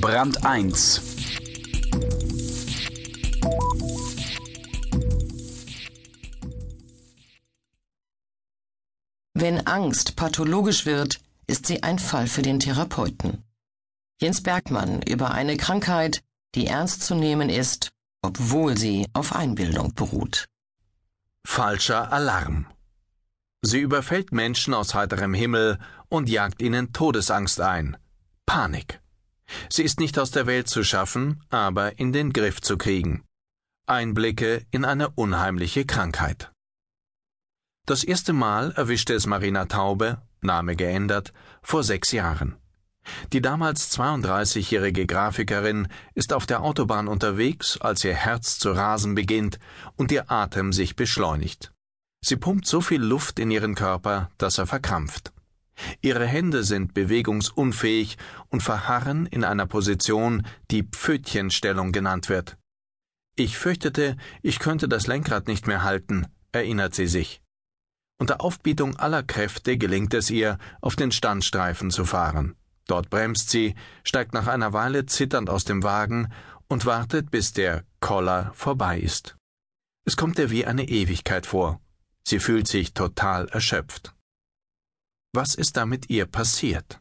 Brand 1 Wenn Angst pathologisch wird, ist sie ein Fall für den Therapeuten. Jens Bergmann über eine Krankheit, die ernst zu nehmen ist, obwohl sie auf Einbildung beruht. Falscher Alarm. Sie überfällt Menschen aus heiterem Himmel und jagt ihnen Todesangst ein. Panik. Sie ist nicht aus der Welt zu schaffen, aber in den Griff zu kriegen. Einblicke in eine unheimliche Krankheit. Das erste Mal erwischte es Marina Taube, Name geändert, vor sechs Jahren. Die damals 32-jährige Grafikerin ist auf der Autobahn unterwegs, als ihr Herz zu rasen beginnt und ihr Atem sich beschleunigt. Sie pumpt so viel Luft in ihren Körper, dass er verkrampft. Ihre Hände sind bewegungsunfähig und verharren in einer Position, die Pfötchenstellung genannt wird. Ich fürchtete, ich könnte das Lenkrad nicht mehr halten, erinnert sie sich. Unter Aufbietung aller Kräfte gelingt es ihr, auf den Standstreifen zu fahren. Dort bremst sie, steigt nach einer Weile zitternd aus dem Wagen und wartet, bis der Koller vorbei ist. Es kommt ihr wie eine Ewigkeit vor. Sie fühlt sich total erschöpft. Was ist da mit ihr passiert?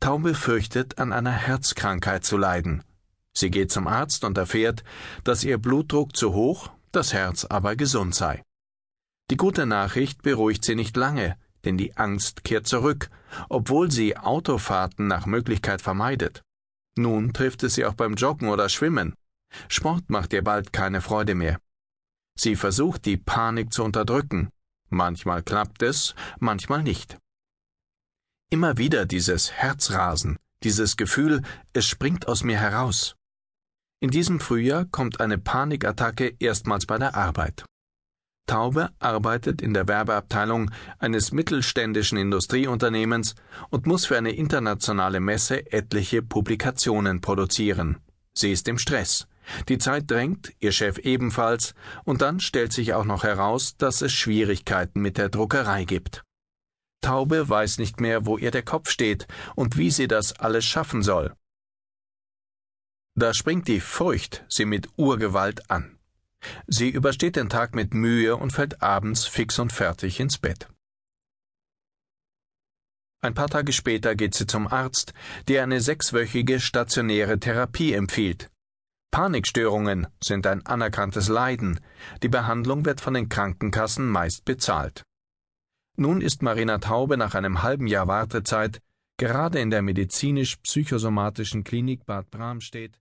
Taube fürchtet, an einer Herzkrankheit zu leiden. Sie geht zum Arzt und erfährt, dass ihr Blutdruck zu hoch, das Herz aber gesund sei. Die gute Nachricht beruhigt sie nicht lange, denn die Angst kehrt zurück, obwohl sie Autofahrten nach Möglichkeit vermeidet. Nun trifft es sie auch beim Joggen oder Schwimmen. Sport macht ihr bald keine Freude mehr. Sie versucht, die Panik zu unterdrücken. Manchmal klappt es, manchmal nicht. Immer wieder dieses Herzrasen, dieses Gefühl, es springt aus mir heraus. In diesem Frühjahr kommt eine Panikattacke erstmals bei der Arbeit. Taube arbeitet in der Werbeabteilung eines mittelständischen Industrieunternehmens und muss für eine internationale Messe etliche Publikationen produzieren. Sie ist im Stress. Die Zeit drängt, ihr Chef ebenfalls, und dann stellt sich auch noch heraus, dass es Schwierigkeiten mit der Druckerei gibt. Taube weiß nicht mehr, wo ihr der Kopf steht und wie sie das alles schaffen soll. Da springt die Furcht sie mit Urgewalt an. Sie übersteht den Tag mit Mühe und fällt abends fix und fertig ins Bett. Ein paar Tage später geht sie zum Arzt, der eine sechswöchige stationäre Therapie empfiehlt. Panikstörungen sind ein anerkanntes Leiden. Die Behandlung wird von den Krankenkassen meist bezahlt. Nun ist Marina Taube nach einem halben Jahr Wartezeit gerade in der medizinisch-psychosomatischen Klinik Bad Bramstedt